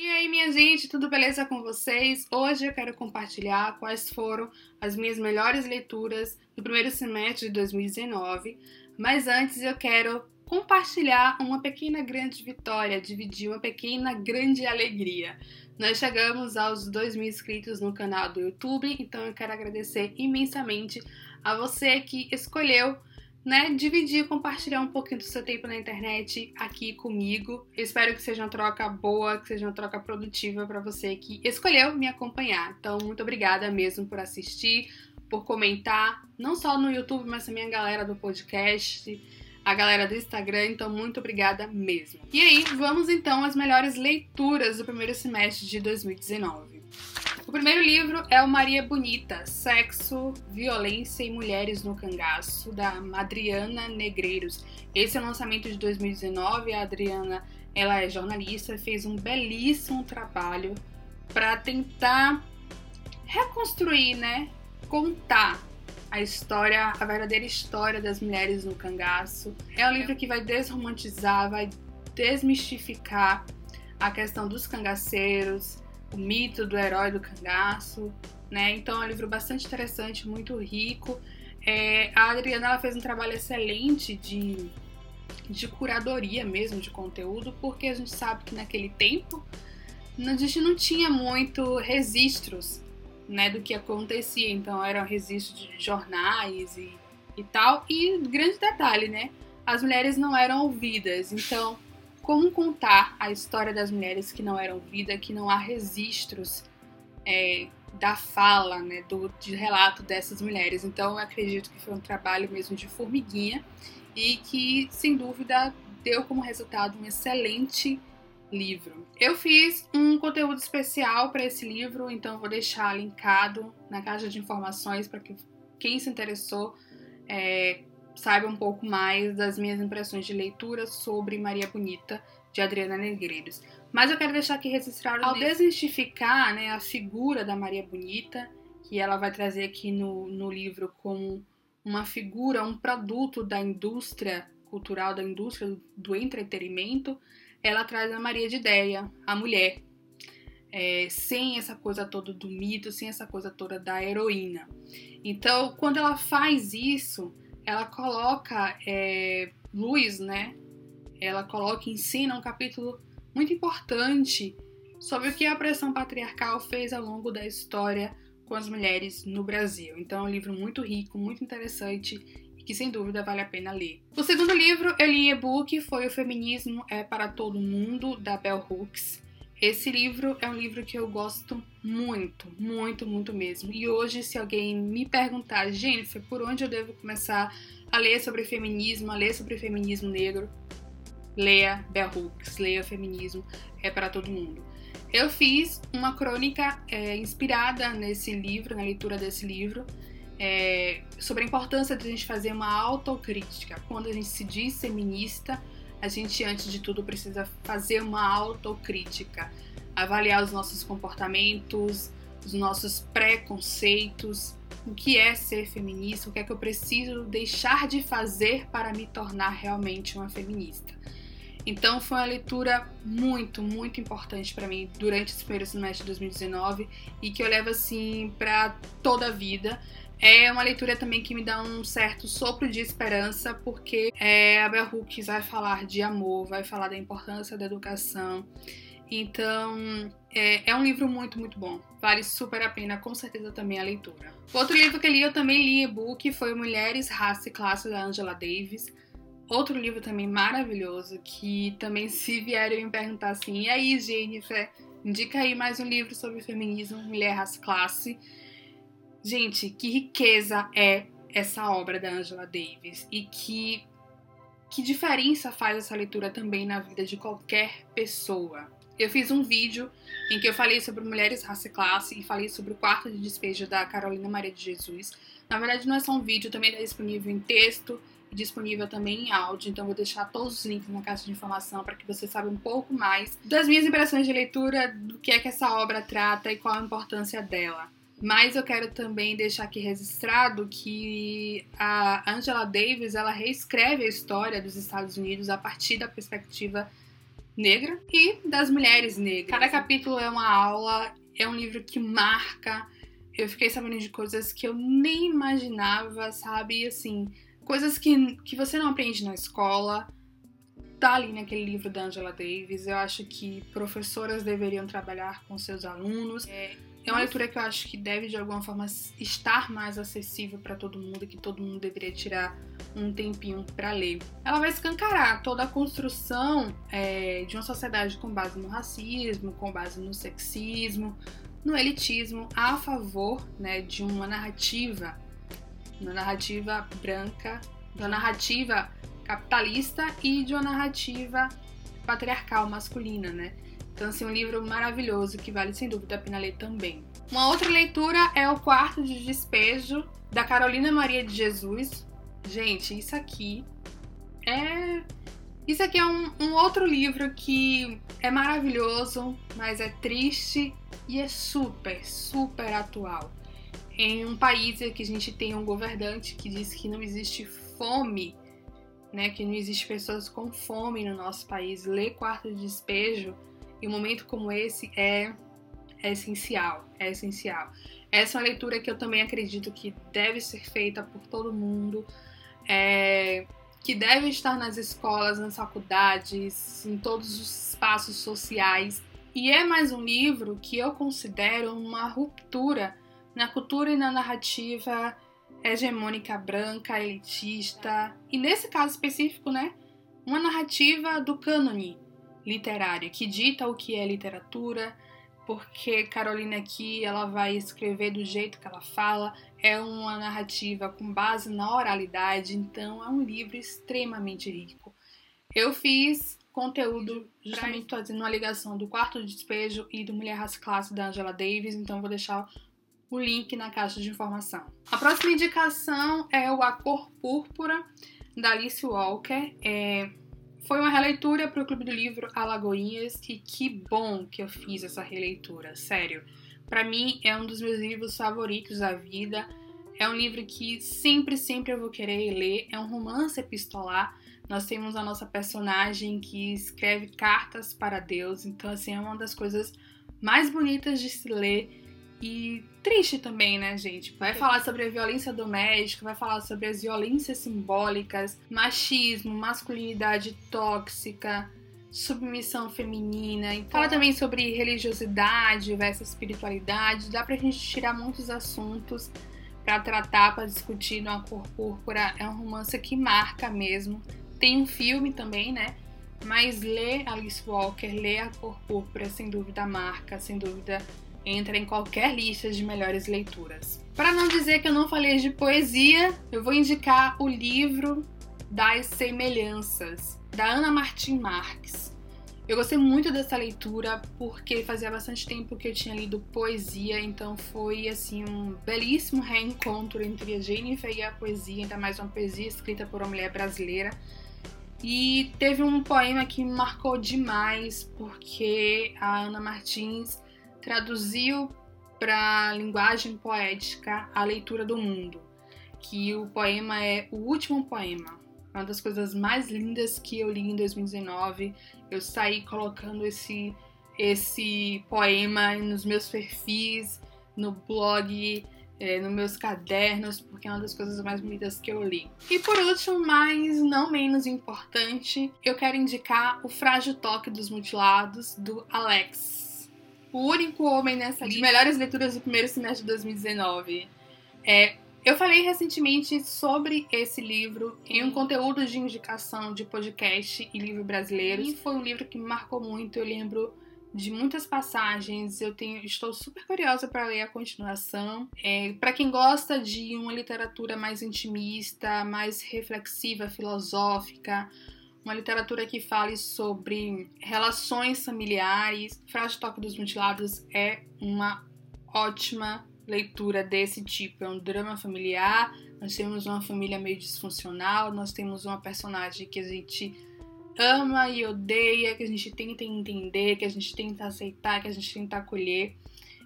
E aí, minha gente, tudo beleza com vocês? Hoje eu quero compartilhar quais foram as minhas melhores leituras do primeiro semestre de 2019. Mas antes eu quero compartilhar uma pequena grande vitória, dividir uma pequena grande alegria. Nós chegamos aos 2 mil inscritos no canal do YouTube, então eu quero agradecer imensamente a você que escolheu né, dividir, compartilhar um pouquinho do seu tempo na internet aqui comigo. Eu espero que seja uma troca boa, que seja uma troca produtiva para você que escolheu me acompanhar. Então, muito obrigada mesmo por assistir, por comentar, não só no YouTube, mas também a galera do podcast, a galera do Instagram. Então, muito obrigada mesmo. E aí, vamos então às melhores leituras do primeiro semestre de 2019. O primeiro livro é o Maria Bonita, Sexo, Violência e Mulheres no Cangaço, da Adriana Negreiros. Esse é o lançamento de 2019. A Adriana ela é jornalista, fez um belíssimo trabalho para tentar reconstruir, né? Contar a história, a verdadeira história das mulheres no cangaço. É um livro que vai desromantizar, vai desmistificar a questão dos cangaceiros, o mito do herói do cangaço, né? Então é um livro bastante interessante, muito rico. É, a Adriana ela fez um trabalho excelente de, de curadoria mesmo de conteúdo, porque a gente sabe que naquele tempo a gente não tinha muito registros né, do que acontecia. Então eram registros de jornais e, e tal. E grande detalhe, né? As mulheres não eram ouvidas. Então como contar a história das mulheres que não eram vidas, que não há registros é, da fala, né, do de relato dessas mulheres. Então, eu acredito que foi um trabalho mesmo de formiguinha e que, sem dúvida, deu como resultado um excelente livro. Eu fiz um conteúdo especial para esse livro, então vou deixar linkado na caixa de informações para que quem se interessou é, saiba um pouco mais das minhas impressões de leitura sobre Maria Bonita, de Adriana Negreiros. Mas eu quero deixar aqui registrado, ao desmistificar né, a figura da Maria Bonita, que ela vai trazer aqui no, no livro como uma figura, um produto da indústria cultural, da indústria do, entretenimento, ela traz a Maria de Ideia, a mulher, é, sem essa coisa toda do mito, sem essa coisa toda da heroína. Então, quando ela faz isso, ela coloca é, luz, né? Ela coloca, ensina um capítulo muito importante sobre o que a pressão patriarcal fez ao longo da história com as mulheres no Brasil. Então é um livro muito rico, muito interessante e que sem dúvida vale a pena ler. O segundo livro eu li em e-book foi O Feminismo é para Todo Mundo, da Bell Hooks. Esse livro é um livro que eu gosto muito, muito, muito mesmo. E hoje, se alguém me perguntar, Jennifer, por onde eu devo começar a ler sobre feminismo, a ler sobre feminismo negro, leia Bell Hooks, leia Feminismo, é para todo mundo. Eu fiz uma crônica é, inspirada nesse livro, na leitura desse livro, é, sobre a importância de a gente fazer uma autocrítica. Quando a gente se diz feminista, a gente, antes de tudo, precisa fazer uma autocrítica, avaliar os nossos comportamentos, os nossos preconceitos, o que é ser feminista, o que é que eu preciso deixar de fazer para me tornar realmente uma feminista. Então foi uma leitura muito, muito importante para mim durante esse primeiro semestre de 2019 e que eu levo assim para toda a vida. É uma leitura também que me dá um certo sopro de esperança, porque é, a Bell Hooks vai falar de amor, vai falar da importância da educação. Então, é, é, um livro muito, muito bom. Vale super a pena, com certeza, também a leitura. Outro livro que eu li, eu também li e-book, foi Mulheres, Raça e Classe, da Angela Davis. Outro livro também maravilhoso, que também, se vierem me perguntar assim, e aí, Jennifer, indica aí mais um livro sobre feminismo, Mulher, Raça Classe. Gente, que riqueza é essa obra da Angela Davis e que, que diferença faz essa leitura também na vida de qualquer pessoa. Eu fiz um vídeo em que eu falei sobre mulheres, raça e classe e falei sobre o quarto de despejo da Carolina Maria de Jesus. Na verdade, não é só um vídeo, também está disponível em texto e disponível também em áudio, então vou deixar todos os links na caixa de informação para que você saiba um pouco mais das minhas impressões de leitura, do que é que essa obra trata e qual a importância dela. Mas eu quero também deixar aqui registrado que a Angela Davis ela reescreve a história dos Estados Unidos a partir da perspectiva negra e das mulheres negras. Cada capítulo é uma aula, é um livro que marca. Eu fiquei sabendo de coisas que eu nem imaginava, sabe? Assim, coisas que, que você não aprende na escola. Tá ali naquele livro da Angela Davis. Eu acho que professoras deveriam trabalhar com seus alunos. É, é uma leitura que eu acho que deve, de alguma forma, estar mais acessível para todo mundo, que todo mundo deveria tirar um tempinho para ler. Ela vai escancarar toda a construção é, de uma sociedade com base no racismo, com base no sexismo, no elitismo, a favor né, de uma narrativa, uma narrativa branca, de uma narrativa capitalista e de uma narrativa patriarcal masculina, né? Então, assim, um livro maravilhoso que vale sem dúvida a pena ler também. Uma outra leitura é O Quarto de Despejo, da Carolina Maria de Jesus. Gente, isso aqui é. Isso aqui é um, um outro livro que é maravilhoso, mas é triste e é super, super atual. Em um país que a gente tem um governante que diz que não existe fome, né, que não existe pessoas com fome no nosso país, ler Quarto de Despejo e um momento como esse é, é essencial, é essencial. Essa é uma leitura que eu também acredito que deve ser feita por todo mundo, é, que deve estar nas escolas, nas faculdades, em todos os espaços sociais. E é mais um livro que eu considero uma ruptura na cultura e na narrativa hegemônica branca, elitista, e nesse caso específico, né, uma narrativa do cânone, literária, que dita o que é literatura, porque Carolina aqui ela vai escrever do jeito que ela fala, é uma narrativa com base na oralidade, então é um livro extremamente rico. Eu fiz conteúdo justamente fazendo uma ligação do Quarto de Despejo e do Mulher Raça Classe da Angela Davis, então vou deixar o link na caixa de informação. A próxima indicação é o A Cor Púrpura da Alice Walker. É foi uma releitura para o Clube do Livro Alagoinhas e que bom que eu fiz essa releitura, sério. Para mim é um dos meus livros favoritos da vida. É um livro que sempre, sempre eu vou querer ler. É um romance epistolar. Nós temos a nossa personagem que escreve cartas para Deus. Então, assim, é uma das coisas mais bonitas de se ler e triste também, né, gente? Vai falar sobre a violência doméstica, vai falar sobre as violências simbólicas, machismo, masculinidade tóxica, submissão feminina. Então, fala também sobre religiosidade versus espiritualidade. Dá pra gente tirar muitos assuntos para tratar, para discutir no A Cor Púrpura. É um romance que marca mesmo. Tem um filme também, né? Mas ler Alice Walker, ler A Cor Púrpura, sem dúvida marca, sem dúvida entra em qualquer lista de melhores leituras. Para não dizer que eu não falei de poesia, eu vou indicar o livro Das Semelhanças, da Ana Martin Marques. Eu gostei muito dessa leitura porque fazia bastante tempo que eu tinha lido poesia, então foi assim um belíssimo reencontro entre a Jennifer e a poesia, ainda mais uma poesia escrita por uma mulher brasileira. E teve um poema que me marcou demais porque a Ana Martins traduziu para linguagem poética a leitura do mundo, que o poema é o último poema. Uma das coisas mais lindas que eu li em 2019. Eu saí colocando esse esse poema nos meus perfis, no blog, é, nos meus cadernos, porque é uma das coisas mais bonitas que eu li. E por último, mas não menos importante, eu quero indicar O Frágil Toque dos Mutilados, do Alex o único homem nessa lista de melhores leituras do primeiro semestre de 2019. É, eu falei recentemente sobre esse livro em um conteúdo de indicação de podcast e livro brasileiro. E foi um livro que me marcou muito. Eu lembro de muitas passagens. Eu tenho, estou super curiosa para ler a continuação. É, para quem gosta de uma literatura mais intimista, mais reflexiva, filosófica, uma literatura que fale sobre relações familiares. Frágil Toque dos Mutilados é uma ótima leitura desse tipo. É um drama familiar. Nós temos uma família meio disfuncional, nós temos uma personagem que a gente ama e odeia, que a gente tenta entender, que a gente tenta aceitar, que a gente tenta acolher.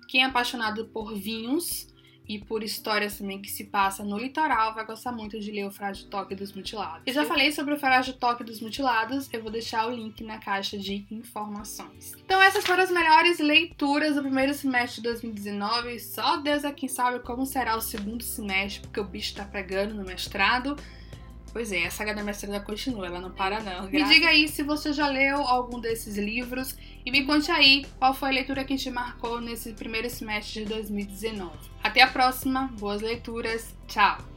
Quem é apaixonado por vinhos e por histórias também que se passa no litoral, vai gostar muito de ler o Frágil Toque dos Mutilados. Eu já falei sobre o Frágil Toque dos Mutilados, eu vou deixar o link na caixa de informações. Então essas foram as melhores leituras do primeiro semestre de 2019. Só Deus é quem sabe como será o segundo semestre, porque o bicho tá pegando no mestrado. Pois é, a saga da mestrada continua, ela não para não. Me diga aí se você já leu algum desses livros e me conte aí qual foi a leitura que te marcou nesse primeiro semestre de 2019. Até a próxima, boas leituras, tchau!